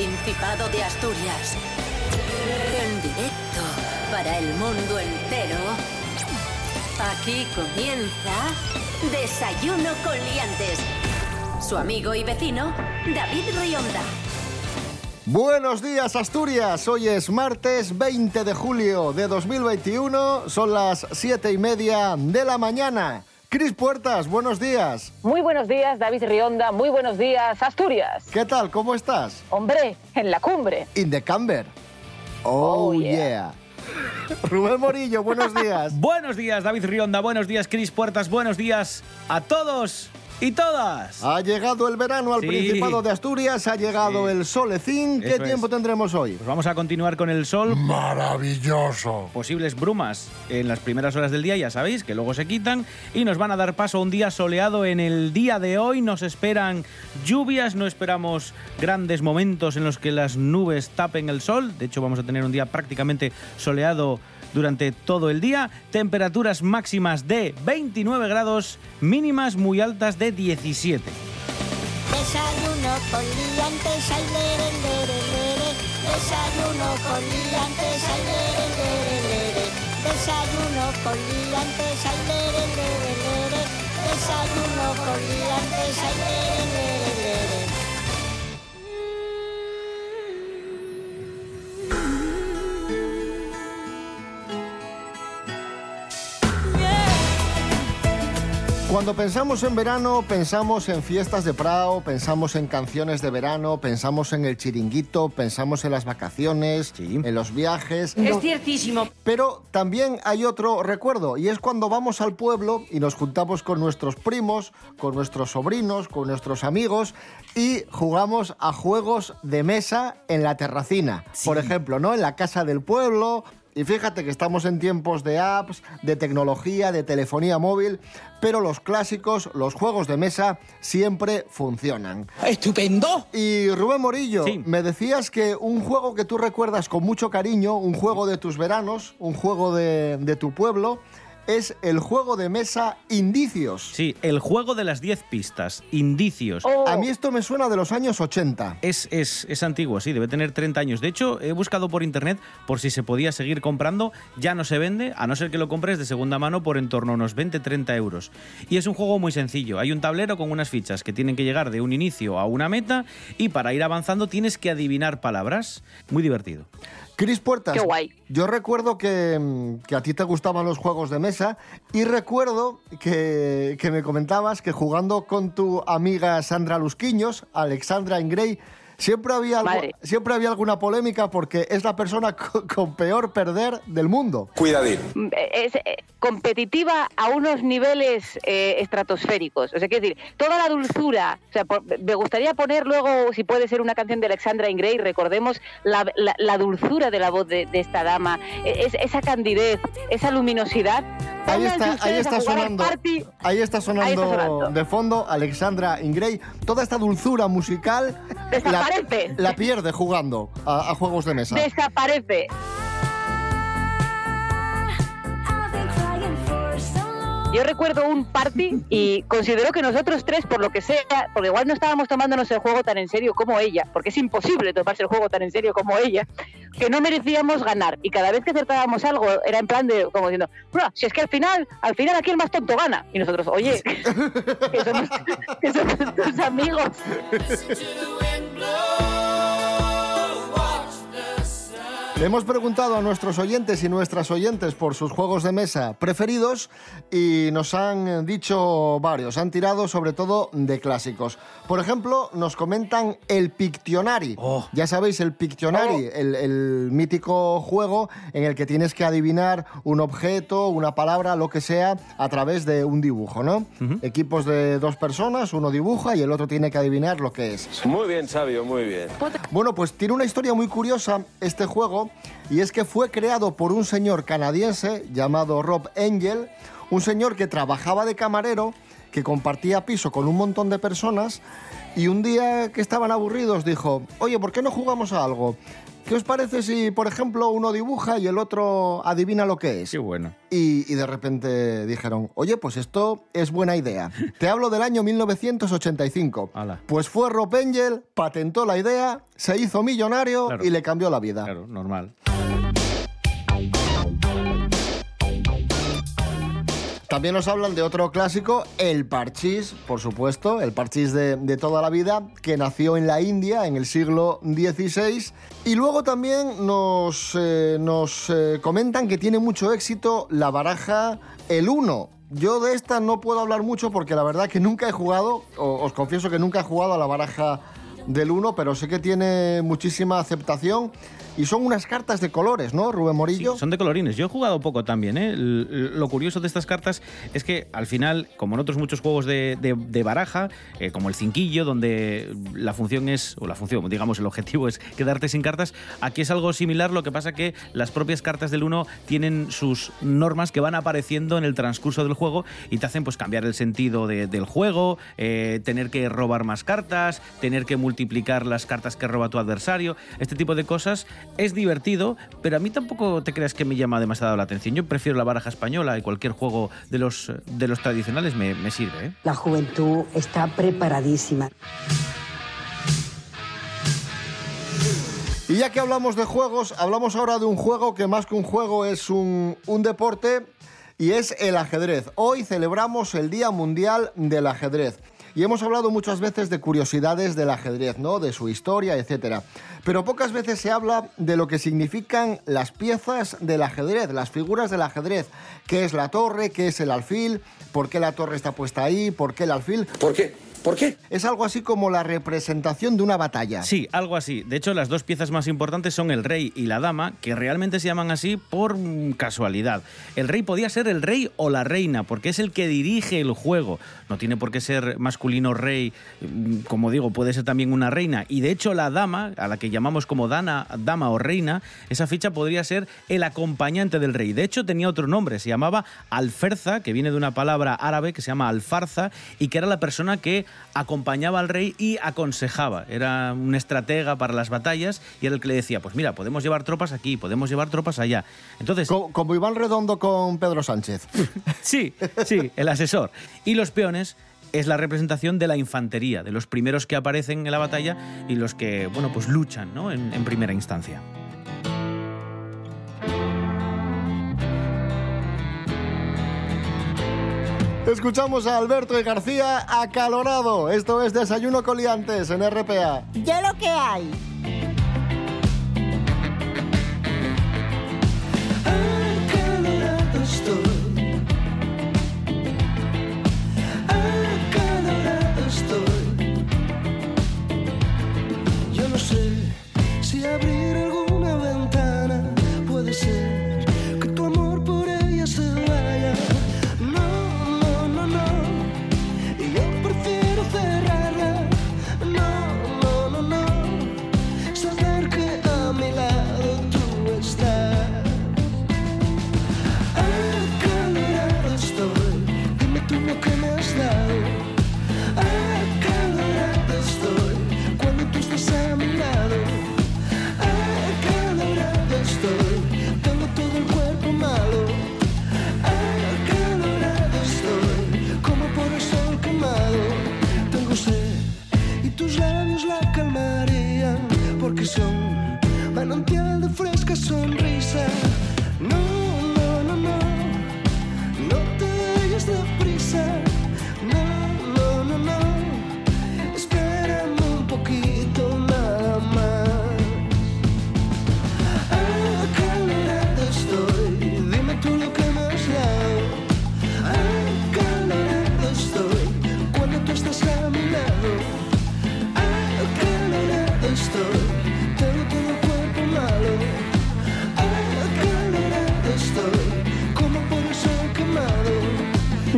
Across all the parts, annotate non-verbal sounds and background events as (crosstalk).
Principado de Asturias. En directo para el mundo entero. Aquí comienza Desayuno con Liantes. Su amigo y vecino, David Rionda. Buenos días Asturias, hoy es martes 20 de julio de 2021, son las 7 y media de la mañana. Cris Puertas, buenos días. Muy buenos días, David Rionda. Muy buenos días, Asturias. ¿Qué tal? ¿Cómo estás? Hombre, en la cumbre. In the camber. Oh, Oh, yeah. yeah. Rubén Morillo, buenos (laughs) días. Buenos días, David Rionda. Buenos días, Cris Puertas. Buenos días a todos y todas. Ha llegado el verano al Sí. Principado de Asturias, ha llegado Sí. el solecín. ¿Qué Eso tiempo es. tendremos hoy? Pues vamos a continuar con el sol. Maravilloso. Posibles brumas en las primeras horas del día, ya sabéis, que luego se quitan. Y nos van a dar paso a un día soleado en el día de hoy. Nos esperan lluvias, no esperamos grandes momentos en los que las nubes tapen el sol. De hecho, vamos a tener un día prácticamente soleado durante todo el día. Temperaturas máximas de 29 grados, mínimas muy altas de 17. Desayuno. Desayuno. Cuando pensamos en verano, pensamos en fiestas de Prado, pensamos en canciones de verano, pensamos en el chiringuito, pensamos en las vacaciones, Sí. en los viajes. Es ciertísimo. Pero también hay otro recuerdo y es cuando vamos al pueblo y nos juntamos con nuestros primos, con nuestros sobrinos, con nuestros amigos y jugamos a juegos de mesa en la terracina. Por ejemplo, ¿no? En la casa del pueblo. Y fíjate que estamos en tiempos de apps, de tecnología, de telefonía móvil, pero los clásicos, los juegos de mesa, siempre funcionan. ¡Estupendo! Y Rubén Morillo, Sí. me decías que un juego que tú recuerdas con mucho cariño, un juego de tus veranos, un juego de, de tu pueblo, es el juego de mesa Indicios. Sí, el juego de las 10 pistas, indicios. Oh, A mí esto me suena de los años 80. Es, es, es antiguo, sí, debe tener 30 años. De hecho, he buscado por internet por si se podía seguir comprando. Ya no se vende, a no ser que lo compres de segunda mano por en torno a unos 20-30 euros. Y es un juego muy sencillo. Hay un tablero con unas fichas que tienen que llegar de un inicio a una meta y para ir avanzando tienes que adivinar palabras. Muy divertido. Cris Puertas, Qué guay. yo recuerdo que, mm, que a ti te gustaban los juegos de mesa y recuerdo que, que me comentabas que jugando con tu amiga Sandra Lusquiños, Alexandra Ingrey, siempre había, algo- siempre había alguna polémica porque es la persona (laughs) con, con peor perder del mundo. es eh, competitiva a unos niveles eh, estratosféricos. O sea, quiero decir, toda la dulzura. O sea, por- me gustaría poner luego, si puede ser una canción de Alexandra Ingray, recordemos la, la- la dulzura de la voz de, de esta dama, eh, es- esa candidez, esa luminosidad. Ahí está, ahí está sonando. party. Ahí está sonando, Ahí está sonando. de fondo Alexandra Ingrey. Toda esta dulzura musical la, Desaparece. la pierde jugando a, a juegos de mesa. Desaparece. Yo recuerdo un party y considero que nosotros tres, por lo que sea, porque igual no estábamos tomándonos el juego tan en serio como ella, porque es imposible tomarse el juego tan en serio como ella, que no merecíamos ganar. Y cada vez que acertábamos algo, era en plan de, como diciendo, "Bro, si es que al final, al final aquí el más tonto gana. Y nosotros, oye, que somos, que somos tus amigos. (laughs) Le hemos preguntado a nuestros oyentes y nuestras oyentes por sus juegos de mesa preferidos y nos han dicho varios, han tirado sobre todo de clásicos. Por ejemplo, nos comentan el Pictionary. Oh. Ya sabéis, el Pictionary, el, el mítico juego en el que tienes que adivinar un objeto, una palabra, lo que sea, a través de un dibujo, ¿no? Equipos de dos personas, uno dibuja y el otro tiene que adivinar lo que es. Muy bien, Sabio, muy bien. Bueno, pues tiene una historia muy curiosa este juego y es que fue creado por un señor canadiense llamado Rob Angel, un señor que trabajaba de camarero que compartía piso con un montón de personas y un día que estaban aburridos dijo, oye, ¿por qué no jugamos a algo? ¿Qué os parece si, por ejemplo, uno dibuja y el otro adivina lo que es? Qué bueno. Y, y de repente dijeron, oye, pues esto es buena idea. Te hablo del año 1985. Ala. Pues fue Rob patentó la idea, se hizo millonario Claro. y le cambió la vida. Claro, normal. También nos hablan de otro clásico, el parchís, por supuesto, el parchís de, de toda la vida, que nació en la India en el siglo XVI. Y luego también nos, eh, nos eh, comentan que tiene mucho éxito la baraja el 1. Yo de esta no puedo hablar mucho porque la verdad que nunca he jugado, o- os confieso que nunca he jugado a la baraja del 1, pero sé que tiene muchísima aceptación. Y son unas cartas de colores, ¿no, Rubén Sí, Morillo? son de colorines. Yo he jugado poco también. ¿eh? Lo curioso de estas cartas es que al final, como en otros muchos juegos de, de- de baraja, eh, como el cinquillo, donde la función es, o la función, digamos, el objetivo es quedarte sin cartas, aquí es algo similar. Lo que pasa que las propias cartas del 1 tienen sus normas que van apareciendo en el transcurso del juego y te hacen pues cambiar el sentido de- del juego, eh, tener que robar más cartas, tener que multiplicar las cartas que roba tu adversario, este tipo de cosas. Es divertido, pero a mí tampoco te creas que me llama demasiado la atención. Yo prefiero la baraja española y cualquier juego de los, de los tradicionales me, me sirve. ¿eh? La juventud está preparadísima. Y ya que hablamos de juegos, hablamos ahora de un juego que más que un juego es un, un deporte y es el ajedrez. Hoy celebramos el Día Mundial del Ajedrez. Y hemos hablado muchas veces de curiosidades del ajedrez, ¿no? De su historia, etcétera. Pero pocas veces se habla de lo que significan las piezas del ajedrez, las figuras del ajedrez. ¿Qué es la torre? ¿Qué es el alfil? ¿Por qué la torre está puesta ahí? ¿Por qué el alfil? ¿Por qué? ¿Por qué? Es algo así como la representación de una batalla. Sí, algo así. De hecho, las dos piezas más importantes son el rey y la dama, que realmente se llaman así por casualidad. El rey podía ser el rey o la reina, porque es el que dirige el juego. No tiene por qué ser masculino rey, mm, como digo, puede ser también una reina. Y de hecho, la dama, a la que llamamos como dana, dama o reina, esa ficha podría ser el acompañante del rey. De hecho, tenía otro nombre, se llamaba alferza, que viene de una palabra árabe que se llama alfarza, y que era la persona que acompañaba al rey y aconsejaba. Era un estratega para las batallas y era el que le decía, pues mira, podemos llevar tropas aquí, podemos llevar tropas allá. Entonces, Co- como Iván Redondo con Pedro Sánchez. (laughs) sí, sí, el asesor. Y los peones es la representación de la infantería, de los primeros que aparecen en la batalla y los que, bueno, pues luchan, ¿no? En, en primera instancia. Escuchamos a Alberto y García acalorado. Esto es Desayuno Coliantes en RPA. Ya lo que hay.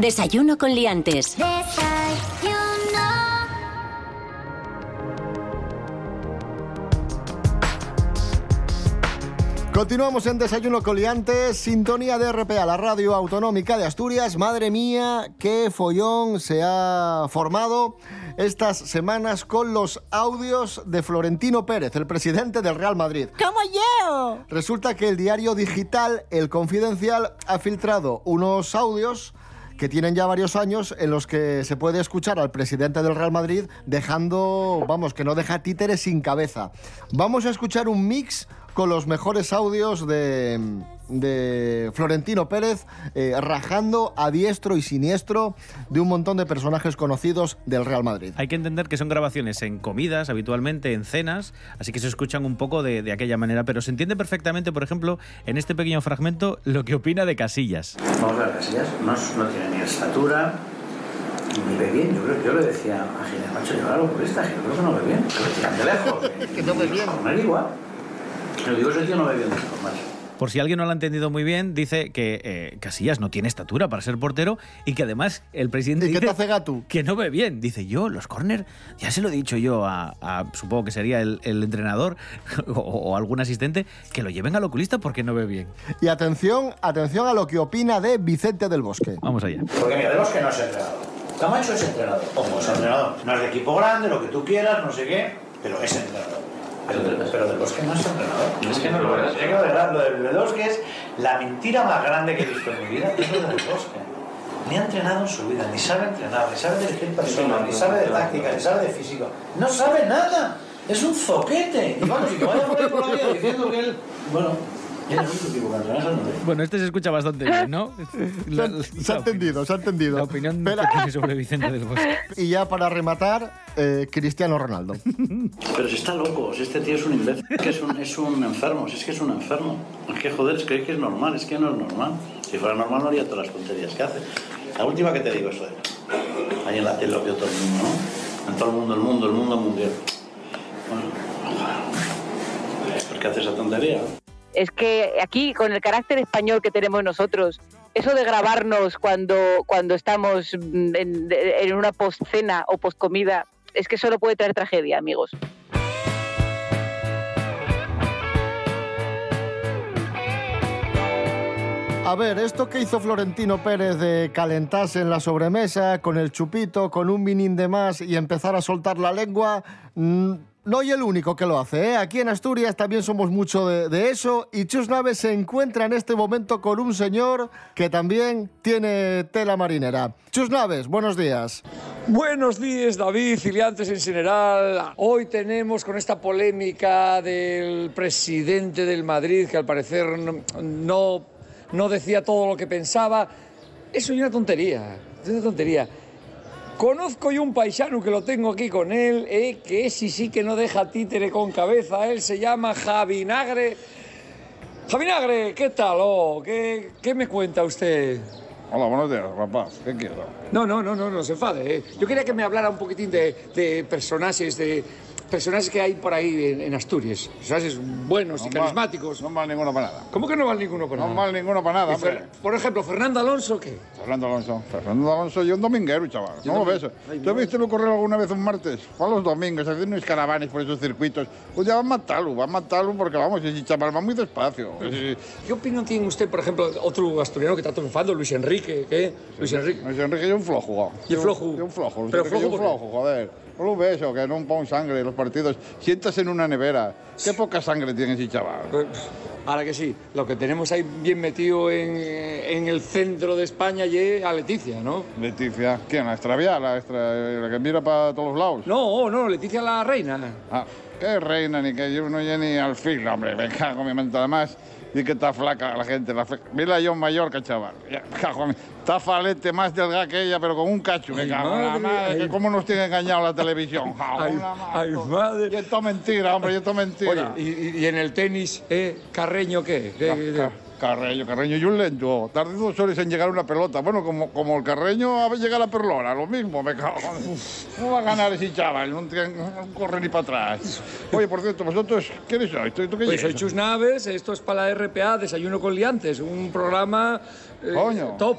Desayuno con liantes. Desayuno. Continuamos en Desayuno Coliantes, sintonía de RPA, la radio autonómica de Asturias. Madre mía, qué follón se ha formado estas semanas con los audios de Florentino Pérez, el presidente del Real Madrid. ¡Como yo! Resulta que el diario digital El Confidencial ha filtrado unos audios que tienen ya varios años en los que se puede escuchar al presidente del Real Madrid dejando, vamos, que no deja títeres sin cabeza. Vamos a escuchar un mix con los mejores audios de, de Florentino Pérez eh, rajando a diestro y siniestro de un montón de personajes conocidos del Real Madrid. Hay que entender que son grabaciones en comidas, habitualmente en cenas, así que se escuchan un poco de, de aquella manera, pero se entiende perfectamente, por ejemplo, en este pequeño fragmento, lo que opina de Casillas. Vamos a ver, Casillas no, no tiene ni estatura, ni ve bien. Yo, creo- yo le decía a Ginés, macho, llevar al oculista, que yo creo que no ve bien. Que lo tiran de lejos. (laughs) Que no ve bien. No es igual. Pero digo, ese tío no macho. Por si alguien no lo ha entendido muy bien, dice que eh, Casillas no tiene estatura para ser portero y que además el presidente ¿Y qué te hace gato? que no ve bien. Dice yo, los córner, ya se lo he dicho yo a, a- supongo que sería el, el entrenador (laughs) o, o algún asistente, que lo lleven al oculista porque no ve bien. Y atención, atención a lo que opina de Vicente del Bosque. Vamos allá. Porque mira, de los que no es entrenador. Camacho es entrenador. Ojo, es entrenador. No es de equipo grande, lo que tú quieras, no sé qué, pero es entrenador. Pero, de- los que no es entrenador. Es que no lo es. Que de verdad, lo de Lewandowski es la mentira más grande que he visto en mi vida, es lo de Lewandowski. Ni ha entrenado en su vida, ni sabe entrenar, ni sabe dirigir personas, ni sabe de táctica, ni sabe de físico. No sabe nada. Es un zoquete. Y vamos, y que vaya por ahí por la vida diciendo que él. Bueno, es. Bueno, este se escucha bastante bien, ¿no? Se (laughs) La- ha, la- se ha entendido, se ha La entendido. opinión Pero- que tiene sobre Vicente del Bosque. (laughs) y ya para rematar, eh, Cristiano Ronaldo. Pero si está loco, si este tío es un imbécil, es que es un, es un enfermo, si es que es un enfermo. Es que joder, es que, que es normal, es que no es normal. Si fuera normal no haría todas las tonterías que hace. La última que te digo es eso ahí en la tele lo vio todo el mundo, ¿no? En todo el mundo, el mundo, el mundo mundial. Bueno, ¿por qué hace esa tontería? Es que aquí con el carácter español que tenemos nosotros, eso de grabarnos cuando, cuando estamos mm, en, en una postcena o postcomida, es que solo puede traer tragedia, amigos. A ver, esto que hizo Florentino Pérez de calentarse en la sobremesa con el chupito, con un vinín de más y empezar a soltar la lengua, mm, no soy el único que lo hace. ¿eh? Aquí en Asturias también somos mucho de, eso y Chus Naves se encuentra en este momento con un señor que también tiene tela marinera. Chus Naves, buenos días. Buenos días, David, Ciliantes en general. Hoy tenemos con esta polémica del presidente del Madrid, que al parecer no, no, no decía todo lo que pensaba. Eso es una tontería, es una tontería. Conozco yo un paisano que lo tengo aquí con él, eh, que ese sí que no deja títere con cabeza. Él se llama Javinagre. Javinagre, ¿qué tal? Oh, ¿qué, ¿Qué me cuenta usted? Hola, buenos días, rapaz. ¿Qué quiero? No, no, no, no, no se enfade. ¿eh? Yo quería que me hablara un poquitín de, de personajes, de personajes que hay por ahí en, en Asturias. Personajes buenos y No carismáticos. No mal ninguno para nada. ¿Cómo que no vale ninguno para No nada? mal ninguno para nada, Y hombre. por ejemplo, Fernando Alonso, ¿qué? Fernando Alonso. Fernando Alonso y un dominguero, chaval. Yo ¿No lo ves? Ay, ¿Tú no. viste lo correr alguna vez un martes? Fue a los domingos, haciendo unos caravanes por esos circuitos. Pues ya va a matarlo, va a matarlo porque vamos, ese chaval va muy despacio. ¿Qué opinión tiene usted, por ejemplo, otro asturiano que está triunfando, Luis Enrique? ¿Qué? Luis Enrique. Luis Enrique es un flojo. Y el flojo. Un flojo. Pero flojo un flojo, joder. Lo ves, o que no pon sangre los partidos. Sientas en una nevera. Qué poca sangre tiene ese chaval. Pues, Ahora que sí, lo que tenemos ahí bien metido en, en el centro de España y a Leticia, ¿no? Leticia, ¿quién? ¿La extravía? ¿La, extra- la que mira para todos lados? No, no, Leticia la reina. Ah, qué reina, ni que yo no llegue ni al fil, hombre. Me cago en mi mente. Además, di que está flaca la gente. La flaca. Mira John Mallorca, chaval. Ya, cago Está falete más delgada que ella, pero con un cacho. Me Ay, cago en la madre, madre. ay. que ¿Cómo nos tiene engañado la televisión? (laughs) Cago Ay, ay, madre. Y esto es mentira, hombre, y esto es mentira. y, y- y en el tenis, ¿eh? ¿Carreño qué? ¿Qué- Ca- qué- ca- Carreño, Carreño y un lento. Tardé dos horas en llegar a una pelota. Bueno, como, como el Carreño a llega a la perlona, lo mismo, me cago. ¿Cómo va a ganar ese chaval? No, no corre ni para atrás. Oye, por cierto, vosotros, ¿quiénes sois? ¿Tú, tú qué Pues soy? Chus Naves, esto es para la RPA, Desayuno con Liantes, un programa eh, Coño. top.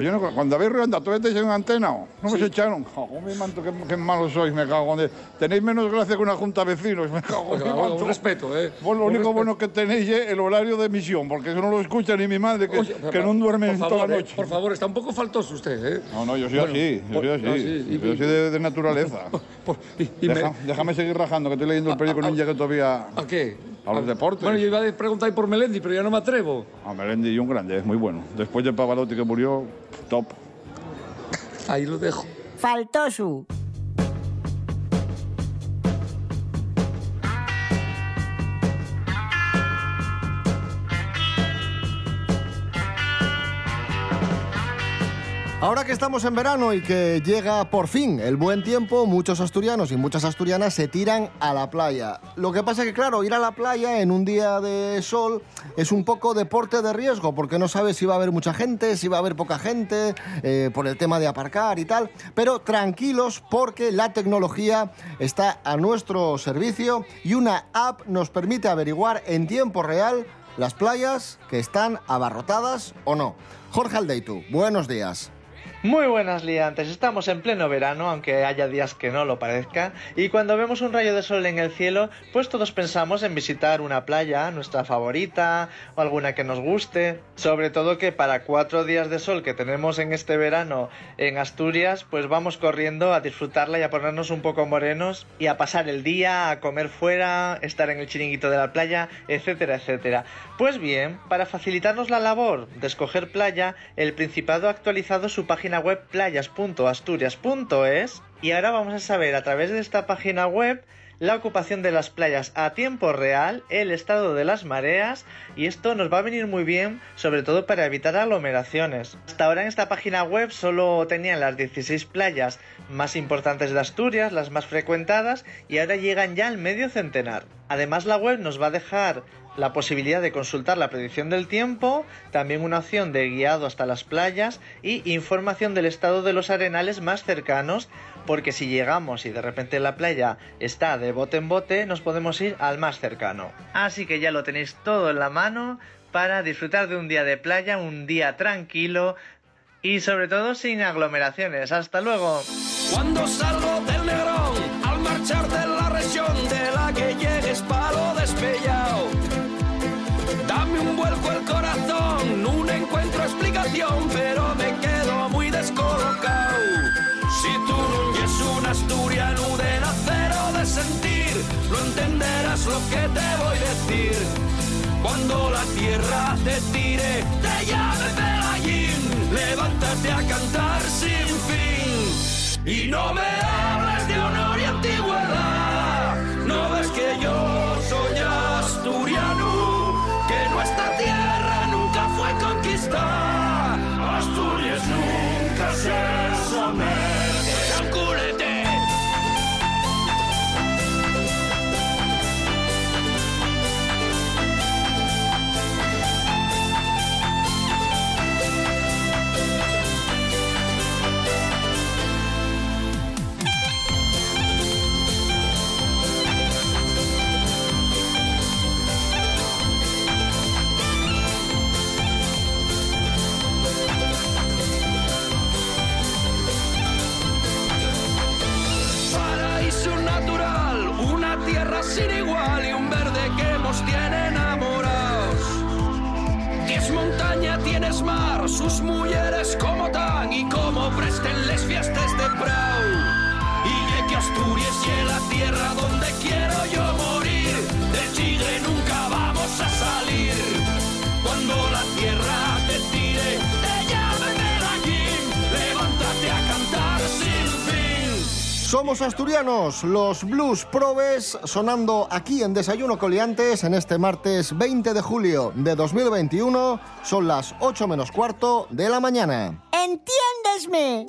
Yo no, cuando habéis anda, ¿tú en antena? ¿No me os echaron? Cago mi manto, qué, qué malos sois, me cago en... Tenéis menos gracia que una junta de vecinos, me cago en mi manto. un respeto, ¿eh? Vos lo Un único respeto. bueno que tenéis es el horario de emisión, porque eso no lo escucha ni mi madre, que, Oye, que no duerme por favor, toda la eh, noche. por favor, está un poco faltoso usted, ¿eh? No, no, yo soy Bueno, así, yo por- soy así. ah, sí, y- yo soy de, de naturaleza. (laughs) y me- Deja- Déjame seguir rajando, que estoy leyendo el periódico y no llegué todavía ¿A qué? A los deportes. Bueno, yo iba a preguntar por Melendi, pero ya no me atrevo. A Melendi y un grande, es muy bueno. Después de Pavarotti que murió, top. Ahí lo dejo. Faltoso. Ahora que estamos en verano y que llega por fin el buen tiempo, muchos asturianos y muchas asturianas se tiran a la playa. Lo que pasa es que, claro, ir a la playa en un día de sol es un poco deporte de riesgo, porque no sabes si va a haber mucha gente, si va a haber poca gente, eh, por el tema de aparcar y tal. Pero tranquilos, porque la tecnología está a nuestro servicio y una app nos permite averiguar en tiempo real las playas que están abarrotadas o no. Jorge Aldeitu, buenos días. Muy buenas liantes, estamos en pleno verano, aunque haya días que no lo parezca, y cuando vemos un rayo de sol en el cielo, pues todos pensamos en visitar una playa, nuestra favorita, o alguna que nos guste, sobre todo que para cuatro días de sol que tenemos en este verano en Asturias, pues vamos corriendo a disfrutarla y a ponernos un poco morenos, y a pasar el día, a comer fuera, estar en el chiringuito de la playa, etcétera, etcétera. Pues bien, para facilitarnos la labor de escoger playa, el Principado ha actualizado su página web playas.asturias.es y ahora vamos a saber a través de esta página web la ocupación de las playas a tiempo real, el estado de las mareas y esto nos va a venir muy bien sobre todo para evitar aglomeraciones. Hasta ahora en esta página web solo tenían las 16 playas más importantes de Asturias, las más frecuentadas y ahora llegan ya al medio centenar. Además la web nos va a dejar la posibilidad de consultar la predicción del tiempo, también una opción de guiado hasta las playas y información del estado de los arenales más cercanos, porque si llegamos y de repente la playa está de bote en bote, nos podemos ir al más cercano. Así que ya lo tenéis todo en la mano para disfrutar de un día de playa, un día tranquilo y sobre todo sin aglomeraciones. Hasta luego. Cuando salgo del al que te voy a decir. Cuando la tierra te tire, te llame Pelayín, levántate a cantar sin fin. Y no me hables Somos asturianos, los Blues Probes sonando aquí en Desayuno Coliantes en este martes 20 de julio de 2021. Son las 8 menos cuarto de la mañana. ¡Entiéndesme!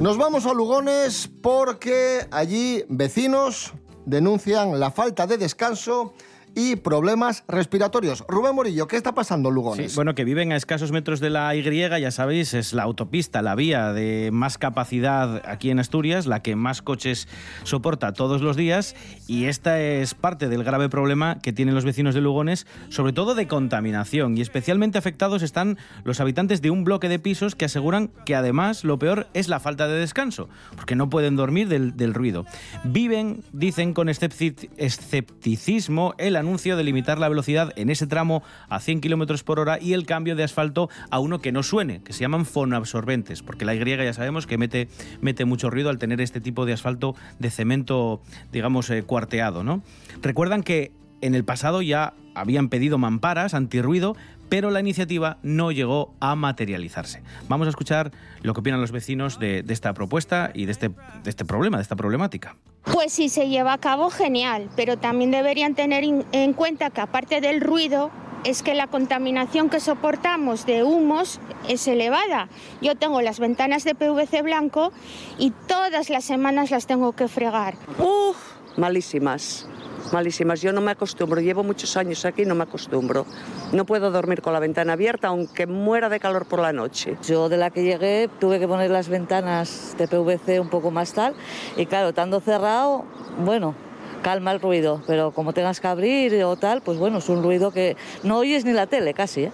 Nos vamos a Lugones porque allí vecinos denuncian la falta de descanso y problemas respiratorios. Rubén Morillo, ¿qué está pasando en Lugones? Sí, bueno, que viven a escasos metros de la Y, ya sabéis, es la autopista, la vía de más capacidad aquí en Asturias, la que más coches soporta todos los días, y esta es parte del grave problema que tienen los vecinos de Lugones, sobre todo de contaminación, y especialmente afectados están los habitantes de un bloque de pisos que aseguran que además lo peor es la falta de descanso, porque no pueden dormir del, del ruido. Viven, dicen con escepti- escepticismo, el anuncio de limitar la velocidad en ese tramo a 100 kilómetros por hora y el cambio de asfalto a uno que no suene, que se llaman fonoabsorbentes, porque la Y ya sabemos que mete, mete mucho ruido al tener este tipo de asfalto de cemento, digamos, eh, cuarteado. ¿no? Recuerdan que en el pasado ya habían pedido mamparas antirruido, pero la iniciativa no llegó a materializarse. Vamos a escuchar lo que opinan los vecinos de, de esta propuesta y de este, de este problema, de esta problemática. Pues si se lleva a cabo, genial, pero también deberían tener in- en cuenta que aparte del ruido, es que la contaminación que soportamos de humos es elevada. Yo tengo las ventanas de PVC blanco y todas las semanas las tengo que fregar. Uf, malísimas, malísimas. Yo no me acostumbro, llevo muchos años aquí y no me acostumbro. No puedo dormir con la ventana abierta aunque muera de calor por la noche. Yo de la que llegué tuve que poner las ventanas de PVC un poco más tal y claro, estando cerrado, bueno, calma el ruido, pero como tengas que abrir o tal, pues bueno, es un ruido que no oyes ni la tele casi. ¿eh?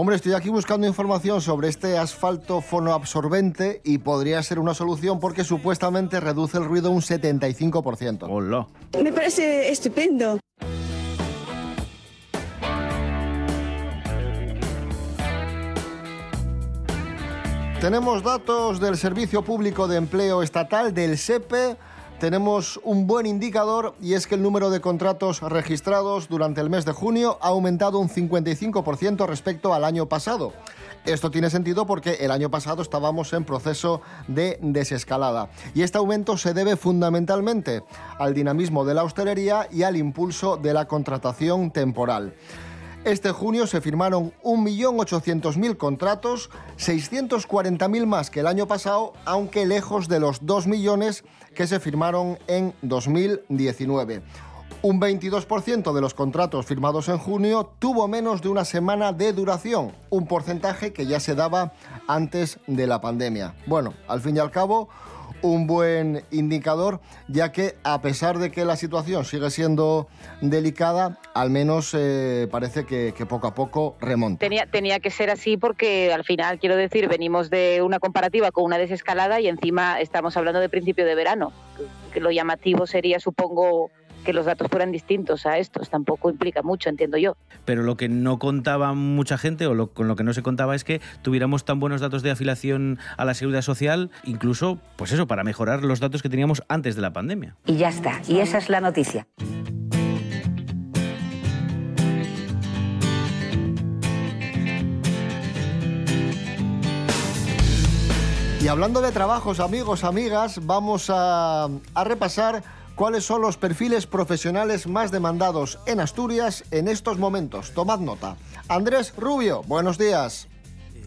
Hombre, estoy aquí buscando información sobre este asfalto fonoabsorbente y podría ser una solución porque supuestamente reduce el ruido un 75%. Hola. Me parece estupendo. Tenemos datos del Servicio Público de Empleo Estatal, del SEPE. Tenemos un buen indicador y es que el número de contratos registrados durante el mes de junio ha aumentado un 55% respecto al año pasado. Esto tiene sentido porque el año pasado estábamos en proceso de desescalada. Y este aumento se debe fundamentalmente al dinamismo de la hostelería y al impulso de la contratación temporal. Este junio se firmaron 1.800.000 contratos, 640.000 más que el año pasado, aunque lejos de los 2 millones que se firmaron en 2019. Un 22% de los contratos firmados en junio tuvo menos de una semana de duración, un porcentaje que ya se daba antes de la pandemia. Bueno, al fin y al cabo, un buen indicador, ya que a pesar de que la situación sigue siendo delicada, al menos eh, parece que, poco a poco remonta. Tenía, tenía que ser así porque al final, quiero decir, venimos de una comparativa con una desescalada y encima estamos hablando de principio de verano. Lo llamativo sería, supongo, que los datos fueran distintos a estos. Tampoco implica mucho, entiendo yo. Pero lo que no contaba mucha gente, o lo- con lo que no se contaba, es que tuviéramos tan buenos datos de afiliación a la seguridad social, incluso, pues eso, para mejorar los datos que teníamos antes de la pandemia. Y ya está. Y esa es la noticia. Y hablando de trabajos, amigos, amigas, vamos a, a repasar cuáles son los perfiles profesionales más demandados en Asturias en estos momentos. Tomad nota. Andrés Rubio, buenos días.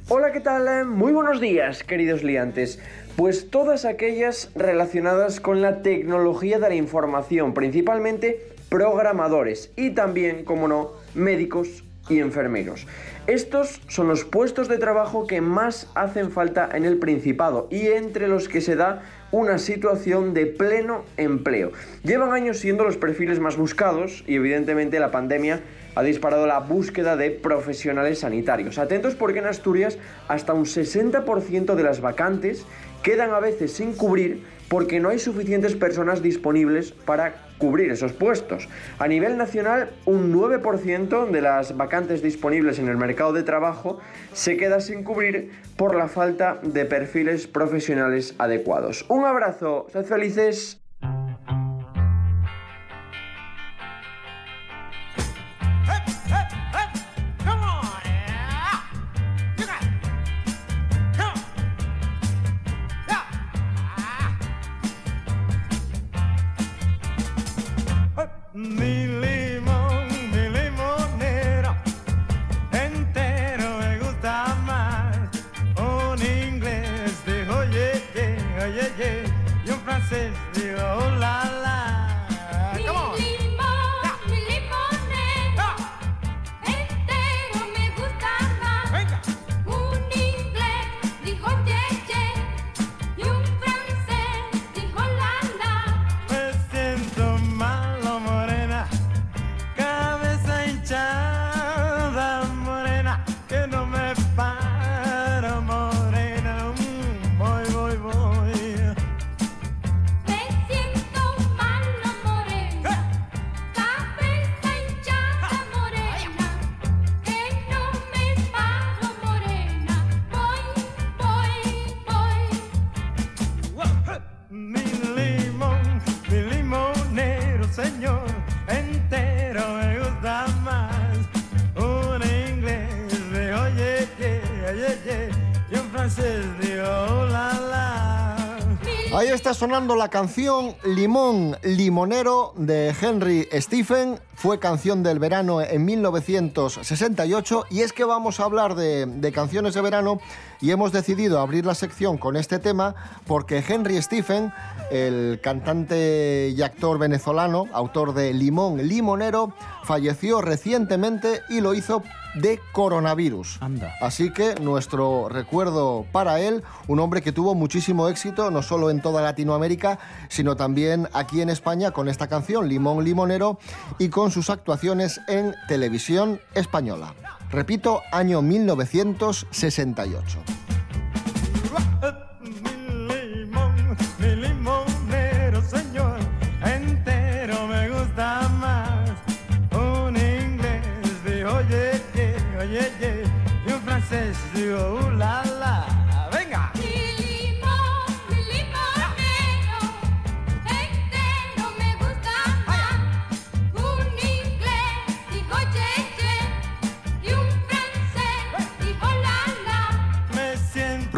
Hola, ¿qué tal? Muy buenos días, queridos liantes. Pues todas aquellas relacionadas con la tecnología de la información, principalmente programadores y también, como no, médicos y enfermeros. Estos son los puestos de trabajo que más hacen falta en el Principado y entre los que se da una situación de pleno empleo. Llevan años siendo los perfiles más buscados y evidentemente la pandemia ha disparado la búsqueda de profesionales sanitarios. Atentos porque en Asturias hasta un 60% de las vacantes quedan a veces sin cubrir porque no hay suficientes personas disponibles para cubrir esos puestos. A nivel nacional, un 9% de las vacantes disponibles en el mercado de trabajo se queda sin cubrir por la falta de perfiles profesionales adecuados. Un abrazo, sed felices. Sonando la canción Limón Limonero de Henry Stephen. Fue canción del verano en 1968 y es que vamos a hablar de, de canciones de verano y hemos decidido abrir la sección con este tema porque Henry Stephen, el cantante y actor venezolano, autor de Limón Limonero, falleció recientemente y lo hizo de coronavirus. Anda. Así que nuestro recuerdo para él, un hombre que tuvo muchísimo éxito, no solo en toda Latinoamérica, sino también aquí en España con esta canción, Limón Limonero, y con sus actuaciones en televisión española. Repito, año 1968. limón, mi limonero,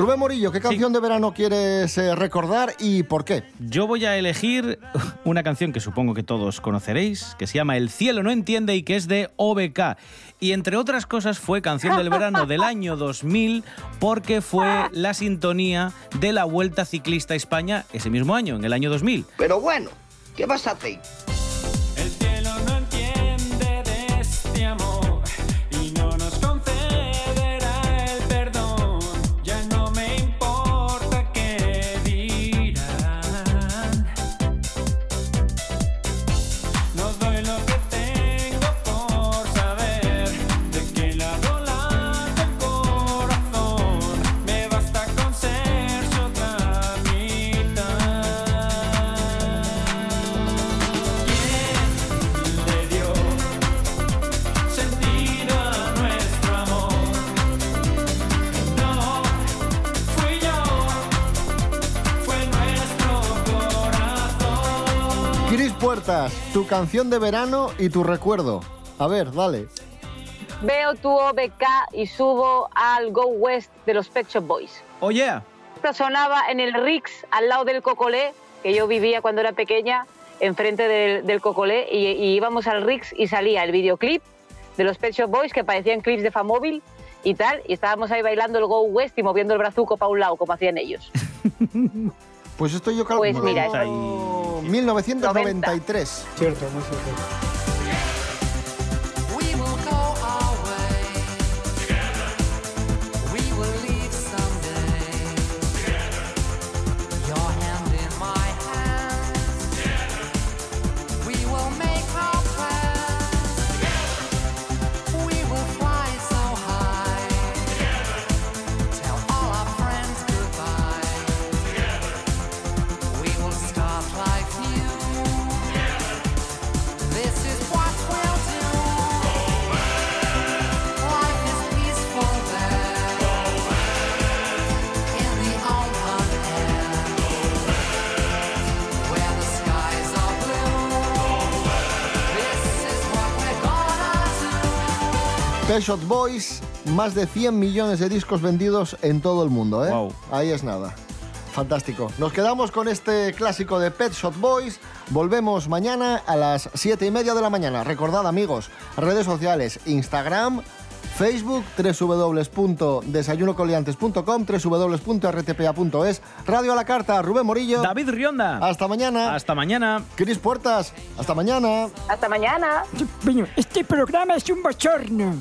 Rubén Morillo, ¿qué canción de verano quieres eh, recordar y por qué? Yo voy a elegir una canción que supongo que todos conoceréis, que se llama El cielo no entiende y que es de OBK. Y entre otras cosas fue canción del verano del (laughs) año 2000 porque fue la sintonía de la Vuelta Ciclista a España ese mismo año, en el año 2000. Pero bueno, ¿qué vas a hacer? Tu canción de verano y tu recuerdo. A ver, dale. Veo tu OBK y subo al Go West de los Pet Shop Boys. Oye, Esto sonaba en el Rix, al lado del Cocolé, que yo vivía cuando era pequeña, enfrente del, del Cocolé, y, y íbamos al Rix y salía el videoclip de los Pet Shop Boys, que parecían clips de Famóvil y tal, y estábamos ahí bailando el Go West y moviendo el brazuco para un lado, como hacían ellos. (laughs) Pues esto yo Pues calculo mira, 1993. Cierto, muy cierto. Shop Boys, más de 100 millones de discos vendidos en todo el mundo, ¿eh? Ahí es nada. Fantástico. Nos quedamos con este clásico de Pet Shop Boys. Volvemos mañana a las 7 y media de la mañana. Recordad, amigos, redes sociales, Instagram, Facebook, www.desayunocoliantes.com, www.rtpa.es, Radio a la Carta, Rubén Morillo. David Rionda. Hasta mañana. Hasta mañana. Cris Puertas. Hasta mañana. Hasta mañana. Este programa es un bochorno.